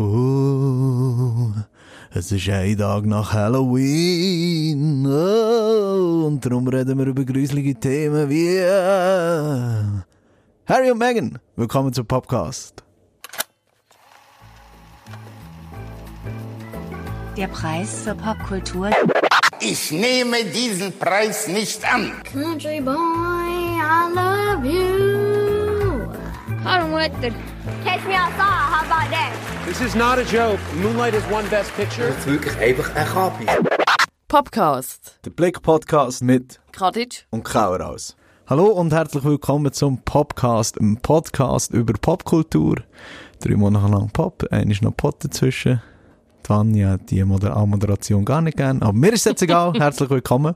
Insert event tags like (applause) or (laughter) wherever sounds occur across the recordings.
Oh, es ist ein Tag nach Halloween. Oh, und darum reden wir über gruselige Themen wie äh, Harry und Meghan. Willkommen zum Podcast. Der Preis für Popkultur. Ich nehme diesen Preis nicht an. Country boy, I love you. Harm Wetter. Catch me outside, how about that? This is not a joke. Moonlight has won Best Picture. ist wirklich einfach ein Kapi. Podcast. Der Blick-Podcast mit Kadic. und Kauraus. Hallo und herzlich willkommen zum Podcast, einem Podcast über Popkultur. Drei Monate lang Pop, einer ist noch Pott dazwischen. Hat die Moder Moderation gar nicht gern, aber mir ist es jetzt egal. (laughs) herzlich willkommen.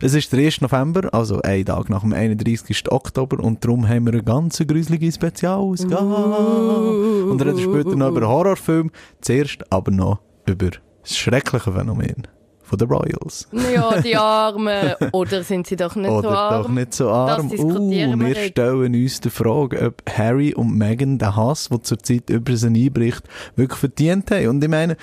Es ist der 1. November, also ein Tag nach dem 31. Oktober und darum haben wir eine ganz gruselige Spezialausgabe. und reden später noch über Horrorfilme, zuerst aber noch über das schreckliche Phänomen von den Royals. Ja, die (laughs) Armen. Oder sind sie doch nicht Oder so arm? doch nicht so arm. Das Uh, wir wir stellen uns die Frage, ob Harry und Meghan den Hass, der zurzeit über sie einbricht, wirklich verdient haben. Und ich meine,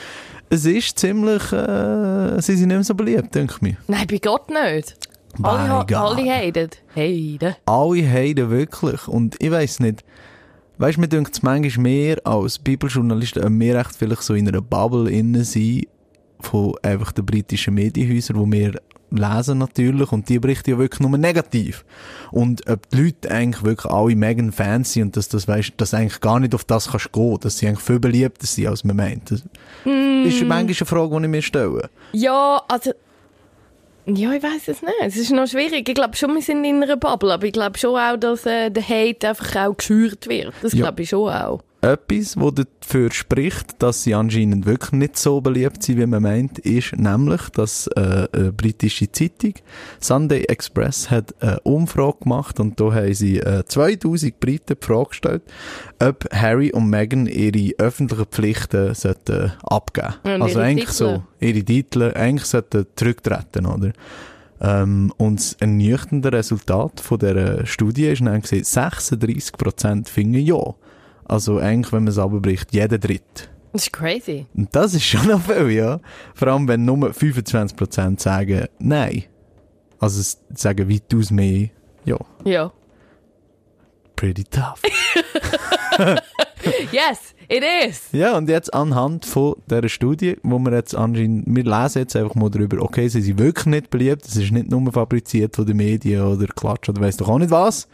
es ist ziemlich, äh, sie sind nicht mehr so beliebt, denke ich mir. Nein, bei Gott nicht. Alle, God. alle haten. Haten. Alle heiden wirklich. Und ich weiss nicht, weißt du, mir denkt es manchmal mehr als Bibeljournalisten, ob wir echt vielleicht so in einer Bubble innen sind, von einfach den britischen Medienhäusern, wo wir lesen natürlich, und die berichten ja wirklich nur negativ. Und ob die Leute eigentlich wirklich alle Megan Fans sind und dass das, weißt, dass eigentlich gar nicht auf das kannst gehen, dass sie eigentlich viel beliebter sind, als man meint. Das ist manchmal eine Frage, die ich mir stelle. Ja, also... Ja, ich weiß es nicht. Es ist noch schwierig. Ich glaube schon, wir sind in einer Bubble, aber ich glaube schon auch, dass äh, der Hate einfach auch geschürt wird. Das Ja. glaube ich schon auch. Etwas, das dafür spricht, dass sie anscheinend wirklich nicht so beliebt sind, wie man meint, ist nämlich, dass äh, eine britische Zeitung, Sunday Express, hat eine Umfrage gemacht und da haben sie äh, 2000 Briten die Frage gestellt, ob Harry und Meghan ihre öffentlichen Pflichten sollten abgeben Und Also eigentlich Titel. so, ihre Titel eigentlich sollten zurücktreten, oder? Ähm, und das ernüchternde Resultat von dieser Studie ist dann gesehen, 36% finden ja. Also eigentlich, wenn man es abbricht, jeder Dritt. Das ist crazy. Und das ist schon noch viel, ja. Vor allem, wenn nur 25% sagen Nein. Also sagen weitaus mehr Ja. Ja. Pretty tough. (laughs) Yes, it is. ja, und jetzt anhand von dieser Studie, wo wir jetzt anscheinend, wir lesen jetzt einfach mal darüber, okay, sie sind wirklich nicht beliebt, es ist nicht nur fabriziert von den Medien oder Klatsch oder weiss doch auch nicht was.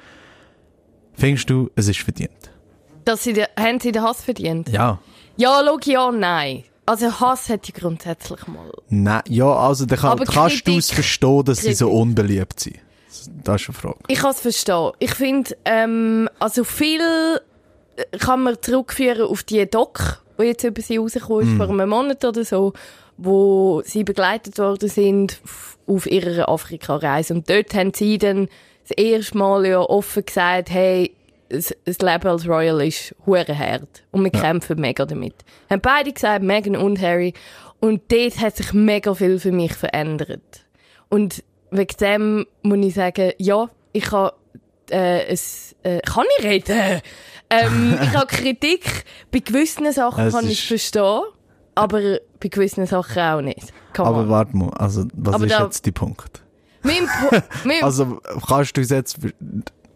Findest du, es ist verdient? Dass sie den, haben sie den Hass verdient? Ja. Ja, schau, ja, nein. Also Hass hätte ich grundsätzlich mal. Nein, ja, also dann kann, Aber kannst du Kritik- es verstehen, dass sie so Kritik. unbeliebt sind. Das ist eine Frage. Ich kann es verstehen. Ich finde, ähm, also viel äh, kann man zurückführen auf die Doc, die jetzt über sie rausgekommen ist, vor einem Monat oder so, wo sie begleitet worden sind auf ihrer Afrika-Reise. Und dort haben sie dann das erste Mal ja offen gesagt, hey, das das Leben als Royal ist hure hart und wir kämpfen mega damit. Haben beide gesagt, Meghan und Harry. Und dort hat sich mega viel für mich verändert. Und wegen dem muss ich sagen, ja, ich kann, äh, es, äh, kann ich reden? Ähm, (laughs) ich habe Kritik. Bei gewissen Sachen Es kann ich verstehen, aber bei gewissen Sachen auch nicht. Come Aber on. warte mal, also was Aber ist da- jetzt der Punkt? Mein Pu- (laughs) mein Also kannst du jetzt,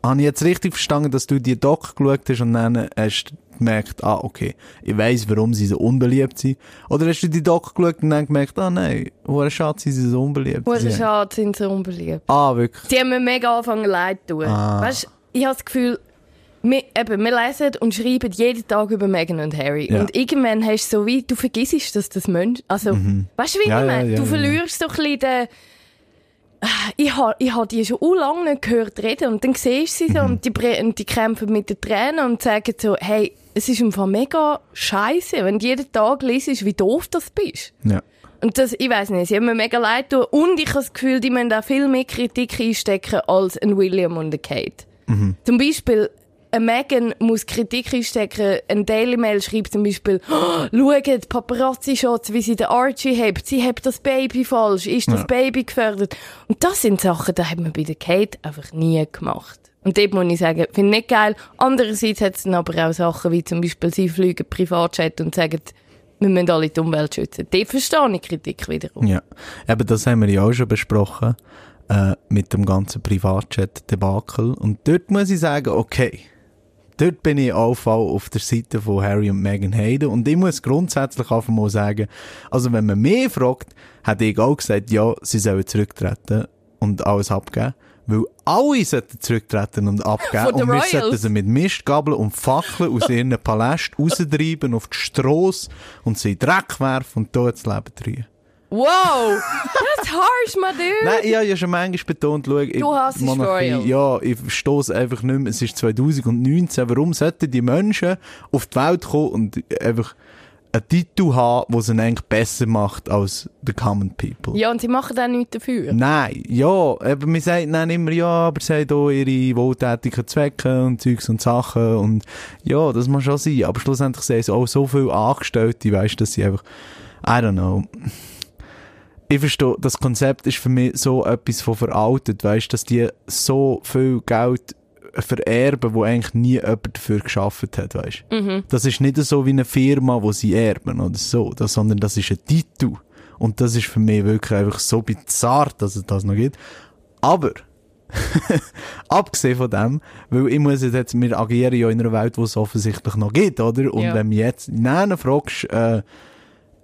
habe ich jetzt richtig verstanden, dass du die Doc geschaut hast und dann hast du gemerkt, ah okay, ich weiss, warum sie so unbeliebt sind? Oder hast du die Doc geschaut und dann gemerkt, ah nein, hure schade, sind sie so unbeliebt? Sie- schade sind so unbeliebt. Ah, wirklich? Die haben mir mega angefangen leid zu tun. Ah. Weißt, ich habe das Gefühl, wir, eben, wir lesen und schreiben jeden Tag über Meghan und Harry. Ja. Und irgendwann hast du so wie, du vergisst, dass das Mensch, also, weißt du, wie Mhm. Ja, ich meine? ja, du verlierst so ein bisschen den, ich habe ich ha die schon u lange nicht gehört reden und dann siehst du sie Mhm. so und die, und die kämpfen mit den Tränen und sagen so, hey, es ist Fall mega scheiße, wenn du jeden Tag liest, wie doof das bist. Ja. Und das, ich weiß nicht, sie haben mir mega leid tun. Und ich habe das Gefühl, die müssen auch viel mehr Kritik einstecken als ein William und ein Kate. Zum Beispiel, Megan muss Kritik einstecken. Ein Daily Mail schreibt zum Beispiel, oh, schaut, Paparazzi-Shots, wie sie den Archie hebt. Sie hebt das Baby falsch. Ist das Ja. Baby gefördert? Und das sind Sachen, die hat man bei der Kate einfach nie gemacht. Und dort muss ich sagen, finde ich nicht geil. Andererseits hat es dann aber auch Sachen wie zum Beispiel, sie fliegen Privatjet und sagen, wir müssen alle die Umwelt schützen. Die verstehe ich Kritik wiederum. Ja, eben das haben wir ja auch schon besprochen äh, mit dem ganzen Privatchat-Debakel. Und dort muss ich sagen, okay, dort bin ich auch voll auf der Seite von Harry und Meghan Hayden. Und ich muss grundsätzlich einfach mal sagen, also wenn man mich fragt, hätte ich auch gesagt, ja, sie sollen zurücktreten und alles abgeben. Weil alle sollten zurücktreten und abgeben. Und wir Royals. sollten sie mit Mistgabeln und Fackeln aus ihren Palästen raustreiben auf die Strasse und sie in Dreck werfen und dort das Leben drehen. Wow! That's harsh, my dude! Nein, ich habe ja schon manchmal betont, schau, ich, Du hasst Royals. Ja, ich verstehe es einfach nicht mehr. Es ist 2019. Warum sollten die Menschen auf die Welt kommen und einfach einen Titel haben, der sie eigentlich besser macht als the common people? Ja, und sie machen auch nichts dafür. Nein, ja, aber wir sagen dann immer, ja, aber sie haben auch ihre wohltätigen Zwecke und Zeugs und Sachen und ja, das muss schon sein, aber schlussendlich sehen sie auch so viele Angestellte, weißt du, dass sie einfach, I don't know, ich verstehe, das Konzept ist für mich so etwas von veraltet, weißt du, dass die so viel Geld vererben, wo eigentlich nie jemand dafür geschafft hat, weißt du. Das ist nicht so wie eine Firma, wo sie erben oder so, das, sondern das ist ein Titel. Und das ist für mich wirklich einfach so bizarr, dass es das noch gibt. Aber, (laughs) abgesehen von dem, weil ich muss jetzt, wir agieren ja in einer Welt, wo es offensichtlich noch gibt, oder? Und Ja. wenn du jetzt nein fragst, äh,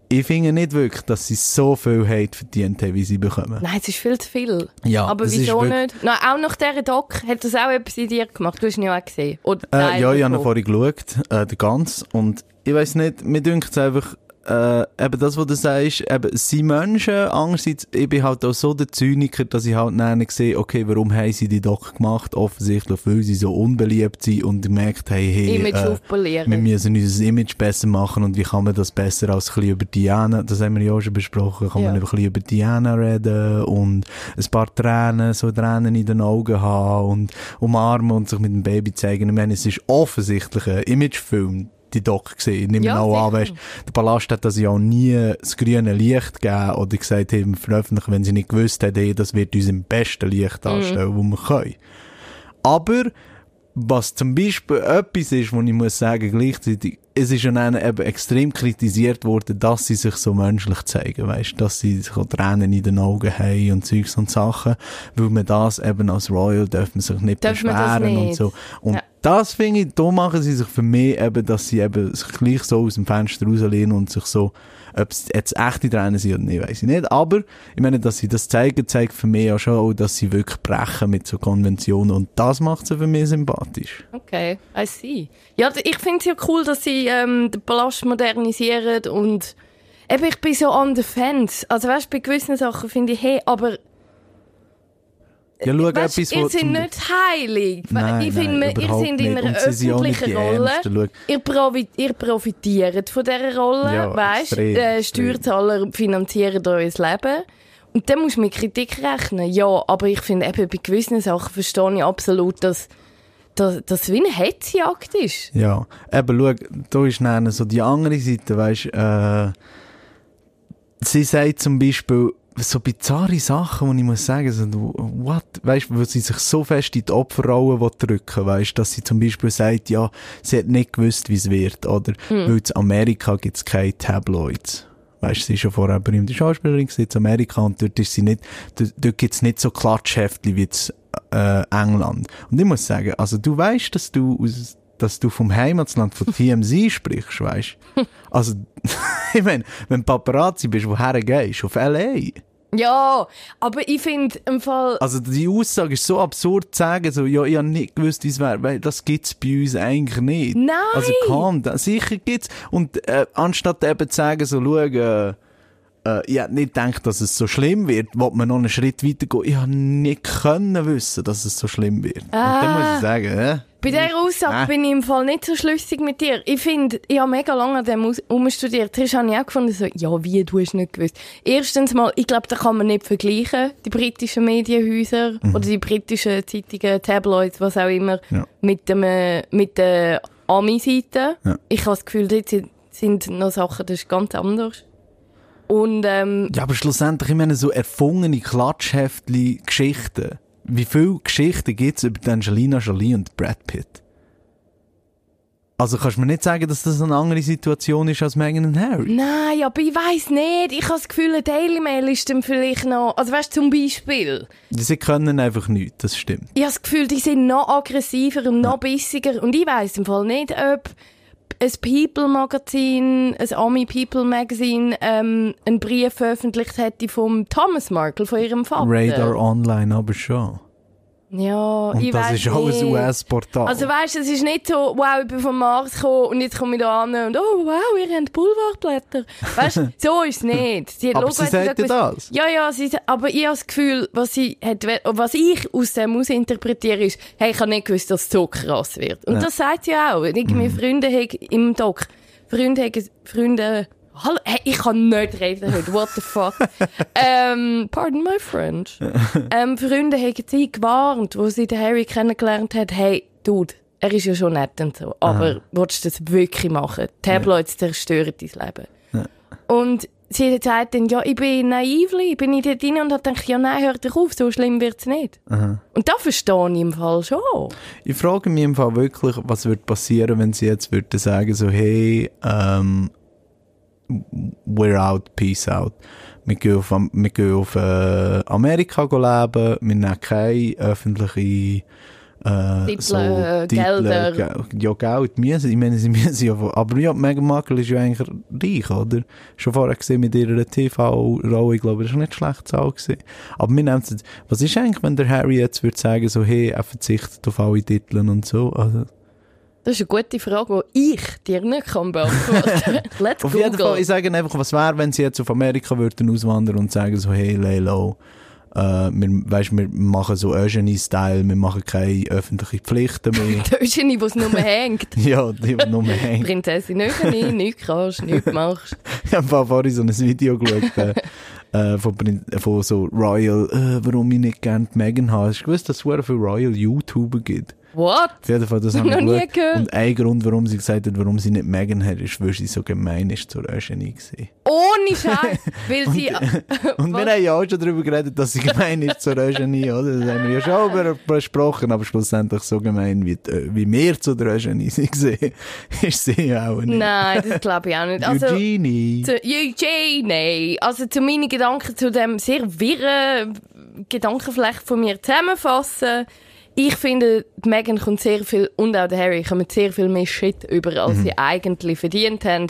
ich finde nicht wirklich, dass sie so viel Hate verdient haben, wie sie bekommen. Nein, es ist viel zu viel. Ja, Aber wieso nicht? Na, auch nach dieser Doc hat das auch etwas in dir gemacht. Du hast ihn ja auch gesehen. Oder Äh, ja, ich habe ihn vorhin geschaut, äh, der ganz. Und ich weiss nicht, mir dünkt es einfach, äh, eben das, was du sagst, eben, sie Menschen, andererseits, ich bin halt auch so der Zyniker, dass ich halt dann sehe, okay, warum haben sie die Doc gemacht? Offensichtlich, weil sie so unbeliebt sind und ich merkt, hey, hey, Image äh, aufpolieren. wir müssen unser Image besser machen und wie kann man das besser als ein bisschen über Diana, das haben wir ja auch schon besprochen, kann Ja. man ein bisschen über Diana reden und ein paar Tränen, so Tränen in den Augen haben und umarmen und sich mit dem Baby zeigen. Ich meine, es ist offensichtlich ein Imagefilm, die Doc gesehen. Ich nehme Ja, auch an, weißt, der Palast hat das ja auch nie das grüne Licht gegeben oder gesagt, hey, wir veröffentlichen, wenn sie nicht gewusst haben, hey, das wird uns im besten Licht Mhm. darstellen, wo wir können. Aber was zum Beispiel etwas ist, wo ich muss sagen, gleichzeitig, es ist ja dann eben extrem kritisiert worden, dass sie sich so menschlich zeigen, weißt, dass sie so Tränen in den Augen haben und Zeugs und Sachen, weil man das eben als Royal darf man sich nicht Darf beschweren und nicht. so. Und Ja. Das finde ich, da machen sie sich für mich eben, dass sie eben sich gleich so aus dem Fenster rauslehnen und sich so, ob es jetzt echte Tränen sind oder nicht, weiss ich nicht. Aber, ich meine, dass sie das zeigen, zeigt für mich ja schon auch, dass sie wirklich brechen mit so Konventionen und das macht sie für mich sympathisch. Okay, I see. Ja, ich finde es ja cool, dass sie ähm, den Palast modernisieren und eben, ich bin so on the fence. Also weißt, bei gewissen Sachen finde ich, hey, aber Ja, schau, weißt, etwas, ihr seid nicht heilig. Nein, ich finde, nein, ihr seid in einer öffentlichen Rolle. Ärmsten. Ihr, provi ihr profitiert von dieser Rolle, Ja, weißt extrem, äh. Steuerzahler finanzieren euer Leben. Und dann musst du mit Kritik rechnen. Ja, aber ich finde eben, bei gewissen Sachen verstehe ich absolut, dass dass das wie eine Hetzjagd ist. Ja, eben, schau, da ist dann so die andere Seite, weißt, äh, sie sagt zum Beispiel so bizarre Sachen, wo ich muss sagen, so, what, weißt, wo sie sich so fest in die Opferrolle drücken, weißt, dass sie zum Beispiel sagt, ja, sie hat nicht gewusst, wie es wird, oder, weil in Amerika gibt's keine Tabloids. Weißt, sie ist schon vorher berühmte Schauspielerin in Amerika, und dort ist sie nicht, dort, dort gibt's nicht so Klatschheftli wie in äh, England. Und ich muss sagen, also du weißt, dass du aus, dass du vom Heimatland von TMZ (laughs) sprichst, weißt? Also, (laughs) ich meine, wenn du Paparazzi bist, woher gehst? Auf L.A.? Ja, aber ich finde im Fall. Also die Aussage ist so absurd zu sagen, so, ja, ich habe nicht gewusst, wie es wäre, weil das gibt's bei uns eigentlich nicht. Nein! Also komm, da, sicher gibt's. Und äh, anstatt eben zu sagen, so, schau, äh, äh, ich hätte nicht gedacht, dass es so schlimm wird, wollte man noch einen Schritt weiter gehen. Ich habe nicht können wissen, dass es so schlimm wird. Und dann muss ich sagen, äh, Bei dieser Aussage Äh. bin ich im Fall nicht so schlüssig mit dir. Ich finde, ich habe mega lange an dem umstudiert. Zuerst habe ich auch gefunden, so, ja, wie, du hast nicht gewusst. Erstens mal, ich glaube, da kann man nicht vergleichen, die britischen Medienhäuser oder die britischen Zeitungen, Tabloids, was auch immer, Ja. mit, dem, äh, mit der Ami-Seite. Ja. Ich habe das Gefühl, dort sind, sind noch Sachen, das ist ganz anders. Und, ähm, Ja, aber schlussendlich, ich meine, so erfungene Klatschheftli Geschichten. Wie viele Geschichten gibt's über die Angelina Jolie und Brad Pitt? Also kannst du mir nicht sagen, dass das eine andere Situation ist als Meghan und Harry? Nein, aber ich weiß nicht. Ich habe das Gefühl, ein Daily Mail ist dann vielleicht noch, also weißt du, zum Beispiel, Sie können einfach nichts, das stimmt. ich habe das Gefühl, die sind noch aggressiver und noch bissiger und ich weiß im Fall nicht, ob ein People-Magazin, ein Ami-People-Magazin, ähm, einen Brief veröffentlicht hätte vom Thomas Markle, von ihrem Vater. Radar Online aber schon. Ja, Und ich das ist auch ein. US-Portal. Also weißt du, es ist nicht so, wow, ich bin vom Mars gekommen und jetzt komme ich da an und oh wow, ihr habt Boulevardblätter. Weißt du, (laughs) so ist es nicht. Sie hat Aber Logo sie sagt ja gesagt, das. Ja, ja, sie, aber ich habe das Gefühl, was, sie hat, was ich aus dem heraus interpretiere, ist, hey, ich habe nicht gewusst, dass es so krass wird. Und Ja. das sagt sie auch. Irgendwie Mhm. Freunde haben im Doc, Freunde haben, Freunde, Hallo, hey, ich kann nicht reden heute, what the fuck. (laughs) ähm, pardon my French. ähm, Freunde haben sie gewarnt, wo sie den Harry kennengelernt hat, hey, Dude, er ist ja schon nett und so, aber willst du das wirklich machen? Tabloids zerstören dein Leben. Und sie hat gesagt dann, ja, ich bin naivli, ich bin in dort rein und hat gedacht, ja nein, hör doch auf, so schlimm wird's nicht. Und das verstehe ich im Fall schon. Ich frage mich im Fall wirklich, was wird passieren, wenn sie jetzt würden sagen, so, hey, ähm, we're out, peace out. Wir gehen auf, wir gehen auf äh, Amerika leben, wir nehmen keine öffentliche äh, Titel, äh, Gelder. Ge- ja, Geld müssen, ich meine, sie (laughs) müssen ja, aber ja, Meghan Markle ist ja eigentlich reich, oder? Schon vorher gesehen mit ihrer TV-Rolle, ich glaube, das war nicht schlecht Zahl gewesen. Aber wir nehmen es was ist eigentlich, wenn der Harry jetzt würde sagen, so, hey, er verzichtet auf alle Titel und so, also, Das ist eine gute Frage, die ich dir nicht kann beantworten (laughs) Let's Auf Google. jeden Fall, ich sage einfach, was wäre, wenn sie jetzt auf Amerika würden auswandern und sagen so, hey, lay low, äh, wir, weißt, wir machen so Eugenie-Style, wir machen keine öffentlichen Pflichten mehr. (laughs) Der Eugenie, wo es nur hängt. (laughs) ja, die, die nur hängen. Prinzessin Eugenie, nichts kannst, nichts machst. Ich habe vorhin so ein Video geschaut, äh, äh, von, von so Royal, äh, warum ich nicht gerne die Meghan habe. Hast du gewusst, dass es viele Royal YouTuber gibt? What? Auf jeden Fall, das (laughs) habe ich Noch nie gehört. Und ein Grund, warum sie gesagt hat, warum sie nicht Meghan hat, ist, weil sie so gemein ist zur Eugenie gewesen. Ohne (laughs) Scheiß, weil sie... (laughs) Und wir Was? haben ja auch schon darüber geredet, dass sie gemein ist zur Eugenie, oder? Das haben wir ja schon besprochen, aber schlussendlich so gemein, wie, die- wie wir zu der Eugenie sind gesehen, ist sie ja auch nicht. Nein, das glaube ich auch nicht. Also, Eugenie. zu Eugenie, also zu meinen Gedanken zu dem sehr wirren Gedankenflecht von mir zusammenfassen. Ich finde, die Meghan kommt sehr viel, und auch der Harry, kommen sehr viel mehr Shit über, als Mhm. sie eigentlich verdient haben.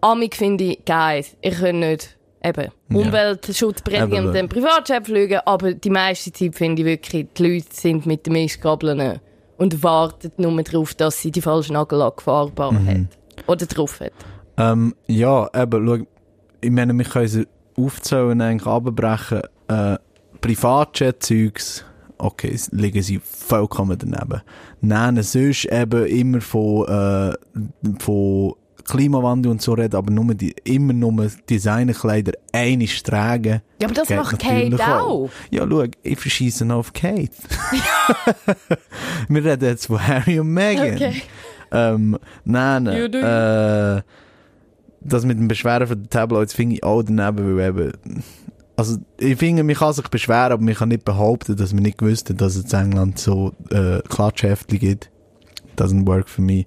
Amig finde ich, guys, ihr könnt nicht eben Umweltschutz predigen und den Privatjet fliegen, aber die meiste Zeit finde ich wirklich, die Leute sind mit den Mistgabeln und warten nur darauf, dass sie die falsche Nagellack fahrbar Mhm. hat. Oder drauf hat. Ähm, ja, eben, schau, ich meine, wir können sie aufzählen, eigentlich abbrechen. Äh, Privatjet-Zeugs, okay, liegen sie vollkommen daneben. Nennen sonst eben immer von, äh, von Klimawandel und so reden, aber nur die, immer nur Designerkleider einisch tragen. Ja, aber das macht Kate auch. Ja, schau, ich verschieße noch auf Kate. (laughs) Wir reden jetzt von Harry und Meghan. Okay. Ähm, nein, äh, das mit dem Beschweren von den Tabloids finde ich auch daneben, weil eben, also ich finde, man kann sich beschweren, aber man kann nicht behaupten, dass man nicht gewusst hat, dass es in England so äh, Klatschheftchen gibt. Doesn't work for me.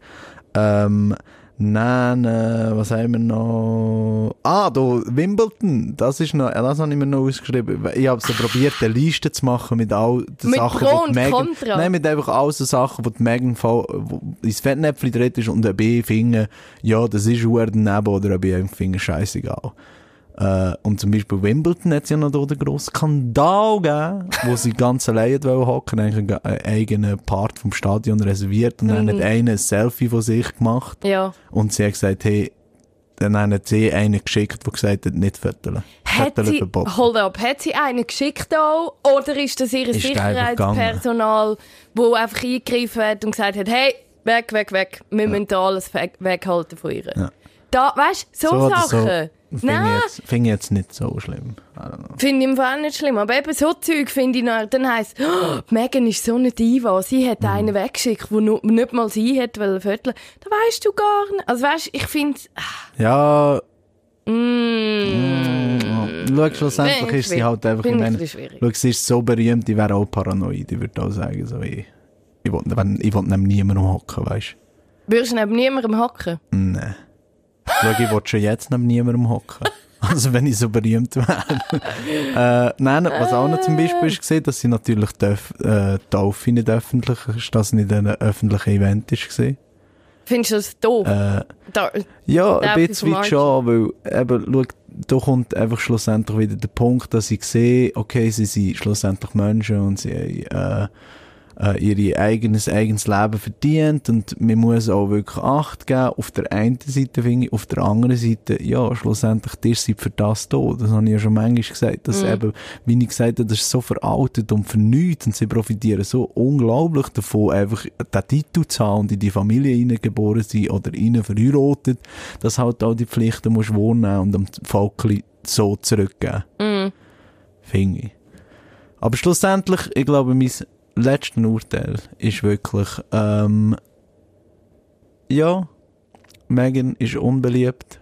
Ähm, nein, äh, was haben wir noch? Ah, da, Wimbledon, das ist noch, das habe ich mir noch ausgeschrieben. Ich habe so probiert, eine Liste zu machen mit all den Mit Sachen, Pro die und Meghan, Contra. nein, mit einfach all so Sachen, die die Megan wo ins Fettnäpfchen drin ist und ob ich finde, ja, das ist hure daneben oder ob ich einfach finde, scheißegal. Äh, und zum Beispiel Wimbledon hat es ja noch da den grossen Skandal gegeben, wo sie ganz wollen hocken, eigentlich einen eigenen Part vom Stadion reserviert und dann hat einer ein Selfie von sich gemacht Ja. und sie hat gesagt, hey, dann hat sie einen geschickt, der gesagt hat, nicht föteln. Hat sie, hold up, hat sie einen geschickt auch? Oder ist das ihr Ist. Sicherheitspersonal, wo einfach eingegriffen hat und gesagt hat, hey, weg, weg, weg, wir müssen da alles weg, weghalten von ihr. Ja. Da, weißt du, so, oder Sachen. Finde ich, jetzt- finde ich jetzt nicht so schlimm. Finde ich im Fall nicht schlimm. Aber eben so Zeug finde ich noch, dann heisst oh, Megan ist so eine Diva. Sie hat Mhm. einen weggeschickt, der nicht mal sie hat wollen vierteln. Da weißt du gar nicht. Also weißt, ich finde, Ja, mm, schau, schlussendlich ich ist sie halt einfach, ich Finde ich meine, ein bisschen schwierig. schau, sie ist so berühmt, die wäre auch paranoid, ich würde auch sagen, so, ich, ich will, ich will neben niemandem hocken, weißt Würdest du neben niemandem hocken? Nein. Schau, ich will schon jetzt neben niemandem hocken. Also wenn ich so berühmt wäre. (laughs) äh, nein, was auch noch zum Beispiel ist gesehen, dass sie natürlich darf, äh, Taufe nicht öffentlich ist, dass es nicht ein öffentlicher Event ist gesehen. Findest du das doof? Äh, da, ja, ein bisschen weit schon, weil eben, schau, da kommt einfach schlussendlich wieder der Punkt, dass ich sehe, okay, sie sind schlussendlich Menschen und sie äh, äh, ihr eigenes, eigenes Leben verdient und man muss auch wirklich Acht geben. Auf der einen Seite finde ich, auf der anderen Seite, ja, schlussendlich, ihr seid für das da. Das habe ich ja schon manchmal gesagt, dass eben, wie ich gesagt habe, das ist so veraltet und vernünftig und sie profitieren so unglaublich davon, einfach den Titel zu haben und in die Familie hineingeboren sind oder ihnen verheiratet, dass halt auch die Pflichten musst wahrnehmen und dem Volk so zurückgeben. Finde ich. Aber schlussendlich, ich glaube, mein letztes Urteil ist wirklich, ähm, ja, Megan ist unbeliebt.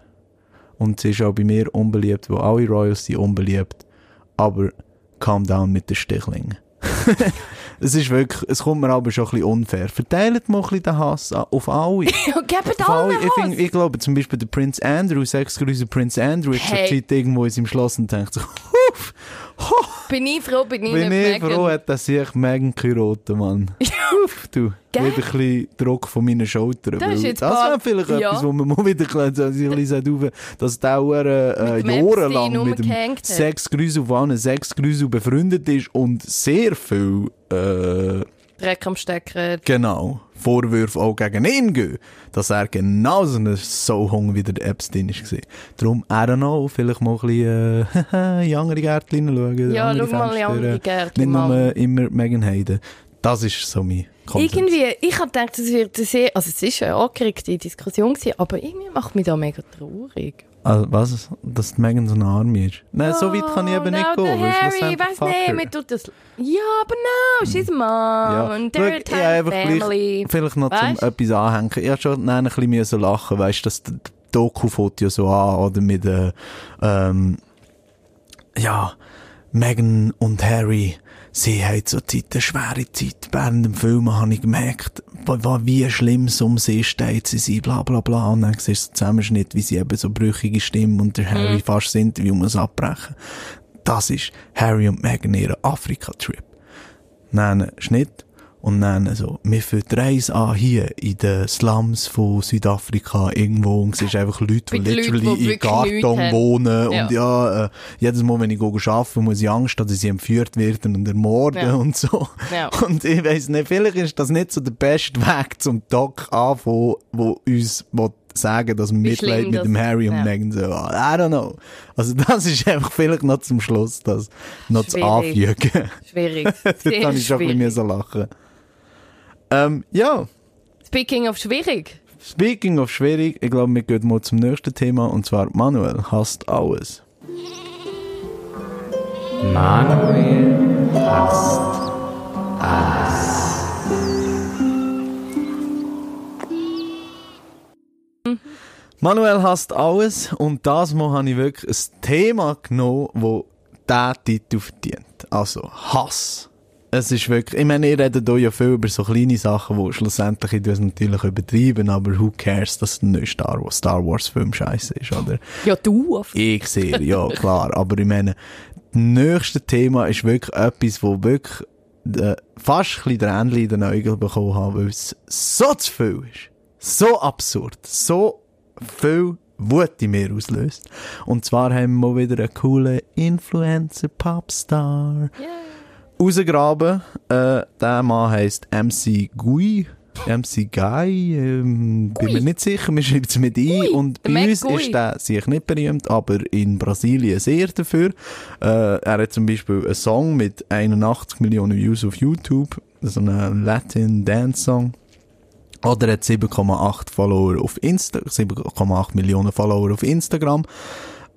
Und sie ist auch bei mir unbeliebt, wo alle Royals sind unbeliebt. Aber calm down mit den Stichlingen. (laughs) es ist wirklich, es kommt mir aber schon ein bisschen unfair. Verteilt mal ein bisschen den Hass auf alle. (laughs) ja, gebt alle. allen Ich, find, ich glaube zum Beispiel der Prinz Andrew, sechs Grüße Prinz Andrew, ist Hey. zur Zeit irgendwo in seinem Schloss und denkt so, (laughs) Huff, Bin ich froh, bin ich bin nicht ich Megan. froh, hat er sich Megan geheiratet, Mann. (laughs) Uff, du. Gell? Wieder ein bisschen Druck von meinen Schultern. Das ist jetzt das wäre vielleicht ja. etwas, wo man mal wieder ein bisschen sagt, dass der auch äh, dem jahrelang mit dem. Sex Grüße auf allen Sechs Grüße befreundet ist und sehr viel äh, Dreck am Stecken. genau Vorwürfe auch gegen ihn gehen, dass er genauso ein Sauhung wie der Epstein ist. Darum, I don't know, vielleicht mal ein bisschen äh, in andere Gärtchen schauen. Ja, schau mal in andere Gärtchen, Nicht nur immer Megan Hayden. Das ist so mein Konsens. Irgendwie, ich habe gedacht, es wird sehr, also es ist eine angeregte Diskussion gewesen, aber irgendwie macht mich da mega traurig. Also, was? Dass Megan so eine Arme ist? Nein, so weit kann ich eben nicht Oh, no, gehen. der weil Harry, weiss nicht, mir tut das... Ja, aber no, she's a mom, Ja. and they're a ich tiny habe einfach family. gleich, vielleicht noch Weisst? zum etwas anhängen. Ich habe schon ein bisschen müssen lachen, weißt du, dass der Doku fängt ja so an, oder mit, äh, ähm, ja, Meghan und Harry, sie haben so Zeit, eine schwere Zeit. Während dem Film habe ich gemerkt, wie schlimm es um sie steht, sie sind, bla, bla, bla. Und dann siehst du den Zusammenschnitt, wie sie eben so brüchige Stimmen und der Harry fast das Interview muss abbrechen. Das ist Harry und Meghan ihren Afrika-Trip. Dann Schnitt und dann so, wir fangen die Reise an hier in den Slums von Südafrika irgendwo und siehst einfach Leute, die literally die in Karton wohnen Ja. und ja, äh, jedes Mal, wenn ich gehe arbeiten muss ich Angst haben, dass sie entführt werden und ermorden Ja. und so. Ja. (laughs) Und ich weiss nicht, vielleicht ist das nicht so der beste Weg zum Doc anfangen, wo uns will sagen, dass wir Mitleid mit dem Harry und ja. Meghan so. I don't know. Also das ist einfach vielleicht noch zum Schluss das noch zu Schwierig. anfügen. Schwierig. (laughs) Sehr kann ich schon ein bisschen lachen. Ähm, ja, Speaking of schwierig. speaking of schwierig, ich glaube, wir gehen mal zum nächsten Thema und zwar Manuel hasst alles. Manuel hasst alles und das Mal habe ich wirklich ein Thema genommen, wo diesen Titel verdient. Also Hass. Es ist wirklich, ich meine, ihr redet hier ja viel über so kleine Sachen, wo schlussendlich, ich natürlich übertreiben, aber who cares, dass neue Star Wars, Star Wars Film scheiße ist, oder? Ja, du. auf- Ich sehe, ja, klar. Aber ich meine, das nächste Thema ist wirklich etwas, wo wirklich äh, fast ein bisschen Tränchen in den Augen bekommen habe, weil es so zu viel ist. So absurd. So viel Wut in mir auslöst. Und zwar haben wir mal wieder einen coolen Influencer-Popstar rausgegraben. Äh, der Mann heisst MC Gui. MC Guy, ähm, bin mir nicht sicher, wir schreiben es mit ein. Und bei Mac uns Gui. ist der sicher nicht berühmt, aber in Brasilien sehr dafür. Äh, er hat zum Beispiel einen Song mit 81 Millionen Views auf YouTube, so einen Latin Dance Song. Oder er hat 7,8 Follower auf Insta 7,8 Millionen Follower auf Instagram.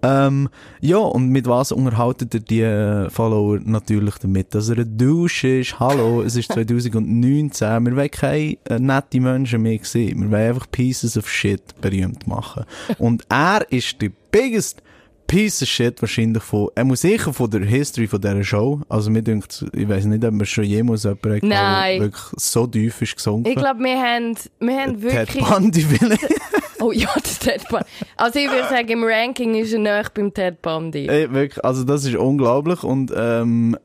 Ähm, ja, und mit was unterhaltet er die äh, Follower natürlich damit, dass er ein Douche ist. Hallo, es ist (laughs) 2019, wir wollen keine äh, nette Menschen mehr sehen. Wir wollen einfach Pieces of Shit berühmt machen. (laughs) Und er ist der biggest Piece of Shit wahrscheinlich von, er muss sicher von der History von dieser Show. Also mir denkt, ich weiß nicht, ob man schon jemals jemanden Nein. wirklich so tief ist gesunken. Ich glaube, wir haben, wir haben Ted wirklich... Bundy will (laughs) Oh ja, der Ted Bundy. Also ich würde sagen, im Ranking ist er näher beim Ted Bundy. Ey, wirklich, also das ist unglaublich und ähm,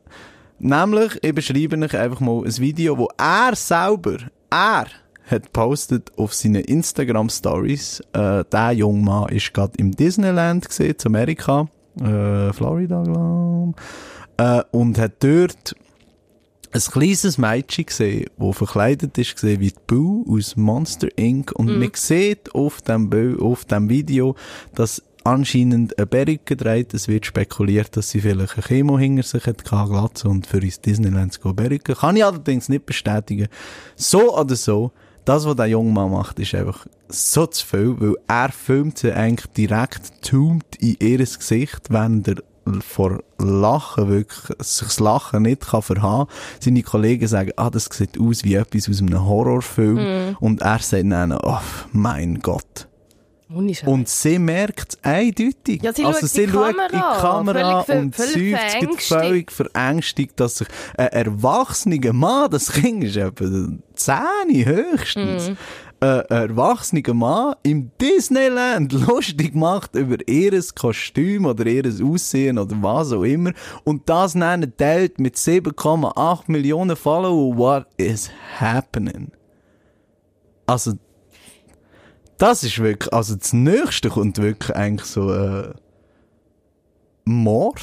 nämlich, ich beschreibe euch einfach mal ein Video, wo er selber, er hat gepostet auf seinen Instagram Stories. Äh, der junge Mann ist gerade im Disneyland gesehen, zu Amerika, äh, Florida, glaube äh, und hat dort ein kleines Mädchen gesehen, das verkleidet ist, gesehen wie die Boo aus Monster Inc. Und man sieht auf dem, Bild, auf dem Video, dass anscheinend eine Berg gedreht. Es wird spekuliert, dass sie vielleicht eine Chemo hinter sich hat, Glatze, und für ins Disneyland zu bergen. Kann ich allerdings nicht bestätigen. So oder so, das, was der junge Mann macht, ist einfach so zu viel, weil er filmt sie eigentlich direkt tuned in ihr Gesicht, während er vor Lachen wirklich, sich das Lachen nicht kann verhaben. Seine Kollegen sagen, ah, das sieht aus wie etwas aus einem Horrorfilm. Und er sagt dann, oh, mein Gott. Und sie merkt es eindeutig. Ja, sie also schaut sie die schaut Kamera in die Kamera Völlig und seufzt völlig verängstigt, dass sich ein erwachsener Mann, das Kind ist etwa 10 höchstens, Mhm. Äh, erwachsener Mann im Disneyland (laughs) lustig macht über ihr Kostüm oder ihr Aussehen oder was auch immer und das nennen teilt mit 7,8 Millionen Follower. What is happening? Also, das ist wirklich, also das Nächste kommt wirklich eigentlich so, äh, Mord.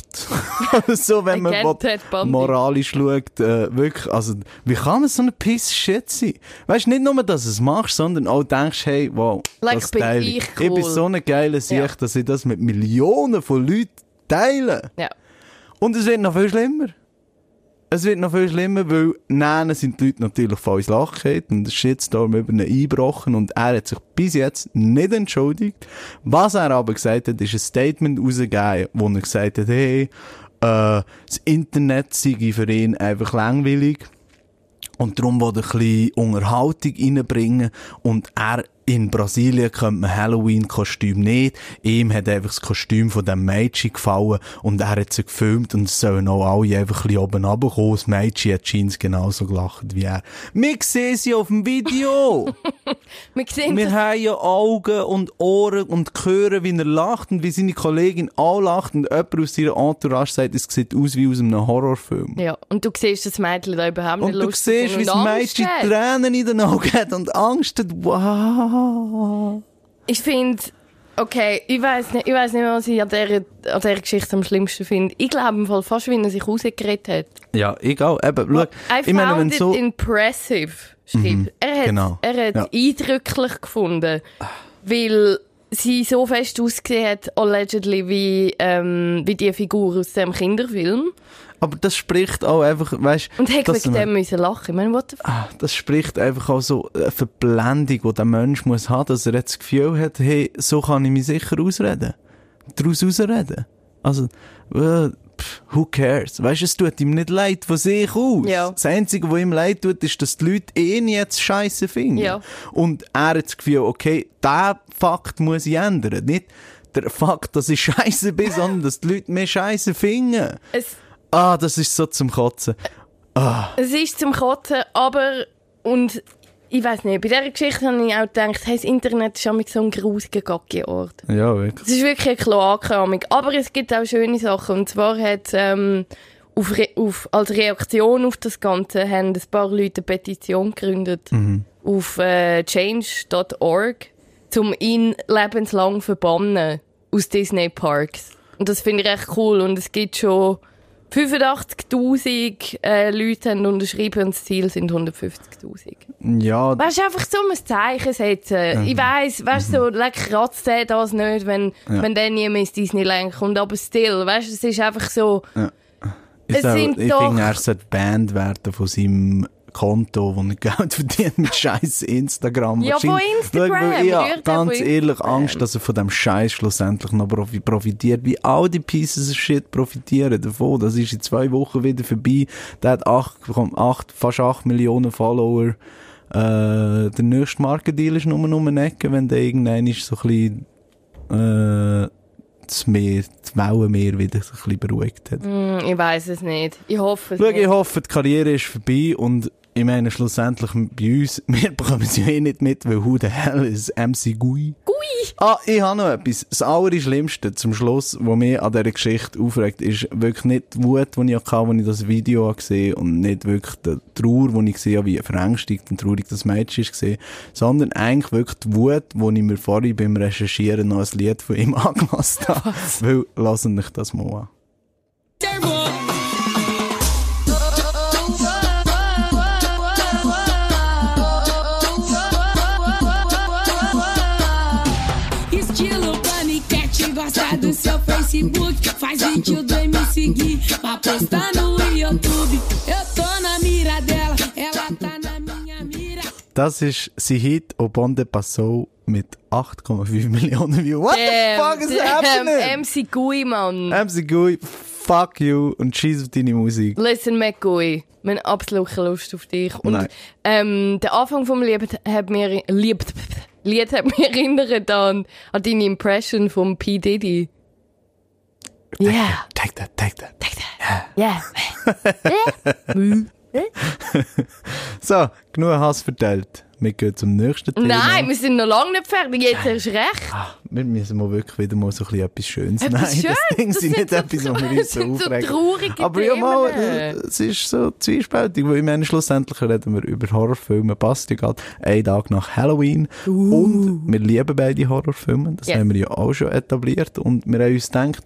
(laughs) so, wenn man will, moralisch schaut, äh, wirklich, also, wie kann man so ein Piece Shit sein? Weißt nicht nur, dass du es machst, sondern auch denkst, hey, wow, Like, das bin ich Ich bin cool. so eine geile Sicht, Ja. dass ich das mit Millionen von Leuten teile. Ja. Und es wird noch viel schlimmer. Es wird noch viel schlimmer, weil Nein sind die Leute natürlich von uns lachen und der Shitstorm über ihn eingebrochen und er hat sich bis jetzt nicht entschuldigt. Was er aber gesagt hat, ist ein Statement rausgegeben, wo er gesagt hat, hey, äh, das Internet sei für ihn einfach langweilig und darum will er ein bisschen Unterhaltung reinbringen und er in Brasilien könnte man Halloween-Kostüm nicht. Ihm hat einfach das Kostüm von dem Mädchen gefallen und er hat sie gefilmt und es sollen auch alle einfach ein bisschen oben runterkommen. Das Mädchen hat Jeans genauso gelacht wie er. Wir sehen sie auf dem Video! (laughs) Wir sehen Wir haben ja Augen und Ohren und hören, wie er lacht und wie seine Kollegin auch lacht und jemand aus ihrer Entourage sagt, es sieht aus wie aus einem Horrorfilm. Ja, und du siehst das Mädchen da überhaupt Und nicht du lustig siehst, und wie das Mädchen. Tränen in den Augen hat und Angst hat. Wow. Ich finde, okay, ich weiß nicht, ich weiß nicht, was ich an dieser, an dieser Geschichte am schlimmsten finde. Ich glaube Fall fast, wie er sich rausgeredet hat. Ja, egal. Eben, schau, I ich meine, wenn so... impressive, schreibt. er hat, genau. er hat Ja. eindrücklich gefunden, weil sie so fest ausgesehen hat, allegedly, wie, ähm, wie die Figur aus dem Kinderfilm. Aber das spricht auch einfach, weißt Und hat wegen dem müssen lachen. Ich meine, what the f Ah, das spricht einfach auch so eine Verblendung, die der Mensch muss haben, dass er jetzt das Gefühl hat, hey, so kann ich mich sicher ausreden. Daraus ausreden. Also, äh, pff, who cares? Weißt du, es tut ihm nicht leid von sich aus. Ja. Das Einzige, was ihm leid tut, ist, dass die Leute ihn jetzt scheiße finden. Ja. Und er hat das Gefühl, okay, der Fakt muss ich ändern. Nicht der Fakt, dass ich (laughs) scheiße bin, sondern dass die Leute mich scheiße finden. Es, Ah, das ist so zum Kotzen. es ist zum Kotzen, aber, und ich weiß nicht, bei dieser Geschichte habe ich auch gedacht, hey, das Internet ist schon so ein grusiger Gaggi-Ort. Ja, wirklich. Es ist wirklich eine Kloakramung. Aber es gibt auch schöne Sachen. Und zwar hat, ähm, auf Re auf, als Reaktion auf das Ganze haben ein paar Leute eine Petition gegründet auf äh, change.org, um ihn lebenslang verbannen aus Disney Parks. Und das finde ich echt cool. Und es gibt schon 85.000 äh, Leute haben unterschrieben und das Ziel sind 150.000. Ja, Weißt du, einfach so ein Zeichen setzen. Ich weiss, weißt du, so, leck, kratzt der das nicht, wenn, wenn der nie mehr ins Disneyland kommt. Aber still, weißt du, es ist einfach so, Ich, Es soll- sind ich doch- finde, er sollte Band werden von seinem Konto, wo er Geld (laughs) verdient mit scheiß Instagram. Ja, von Instagram. Ich habe ganz ehrlich. Angst, dass er von dem Scheiß schlussendlich noch profi- profitiert. Wie all die Pieces of Shit profitieren davon. Das ist in zwei Wochen wieder vorbei. Der hat acht, acht, fast 8 Millionen Follower. Äh, der nächste Markendeal ist nur um eine Ecke, wenn der irgendein ist so ein bisschen, äh, das Meer, das Wellenmeer wieder so ein bisschen beruhigt hat. Hm, ich weiß es nicht. Ich hoffe es Schau, nicht. ich hoffe, die Karriere ist vorbei und ich meine, schlussendlich bei uns, (laughs) wir bekommen es ja eh nicht mit, weil who the hell is MC Gui? Gui! Ah, ich habe noch etwas. Das Allerschlimmste zum Schluss, was mich an dieser Geschichte aufregt, ist wirklich nicht die Wut, die ich hatte, als ich das Video gesehen habe und nicht wirklich die Trauer, die ich gesehen habe, wie verängstigt und traurig das Mädchen ist sondern eigentlich wirklich die Wut, die ich mir vorhin beim Recherchieren noch ein Lied von ihm (laughs) angelassen habe. Weil, lassen euch das mal an. Facebook. Faz vídeo do me seguir pra postar no YouTube. Eu tô na mira dela, ela tá na minha mira. Das ist sein Hit «Au Bon de Passau» mit 8,5 (laughs) Millionen Views. What the fuck is happening? MC Gui, Mann. MC Gui, fuck you und scheiß auf deine Musik. Listen, Mac Gui. Wir haben absolut keine Lust auf dich. Und Nein. ähm, der Anfang vom Lied hat mir, Lied, Lied hat mich (laughs) erinnert an, an deine Impression vom P. Diddy. Yeah. Take that, take that. Yeah. (laughs) So, genug Hass verteilt. Wir gehen zum nächsten Thema. Nein, wir sind noch lange nicht fertig. Jetzt hast du recht. Wir müssen mal wirklich wieder mal so ein bisschen etwas Schönes Etwas Nein, (laughs) Schönes? das Ding (laughs) Das sind nicht so etwas, was wir uns so so aufregen. traurige Aber ja mal, äh, es ist so zwiespältig, weil ich meine, schlussendlich reden wir über Horrorfilme. Passt ja gerade einen Tag nach Halloween. Und wir lieben beide Horrorfilme. Das Uh. Yes. haben wir ja auch schon etabliert. Und wir haben uns gedacht,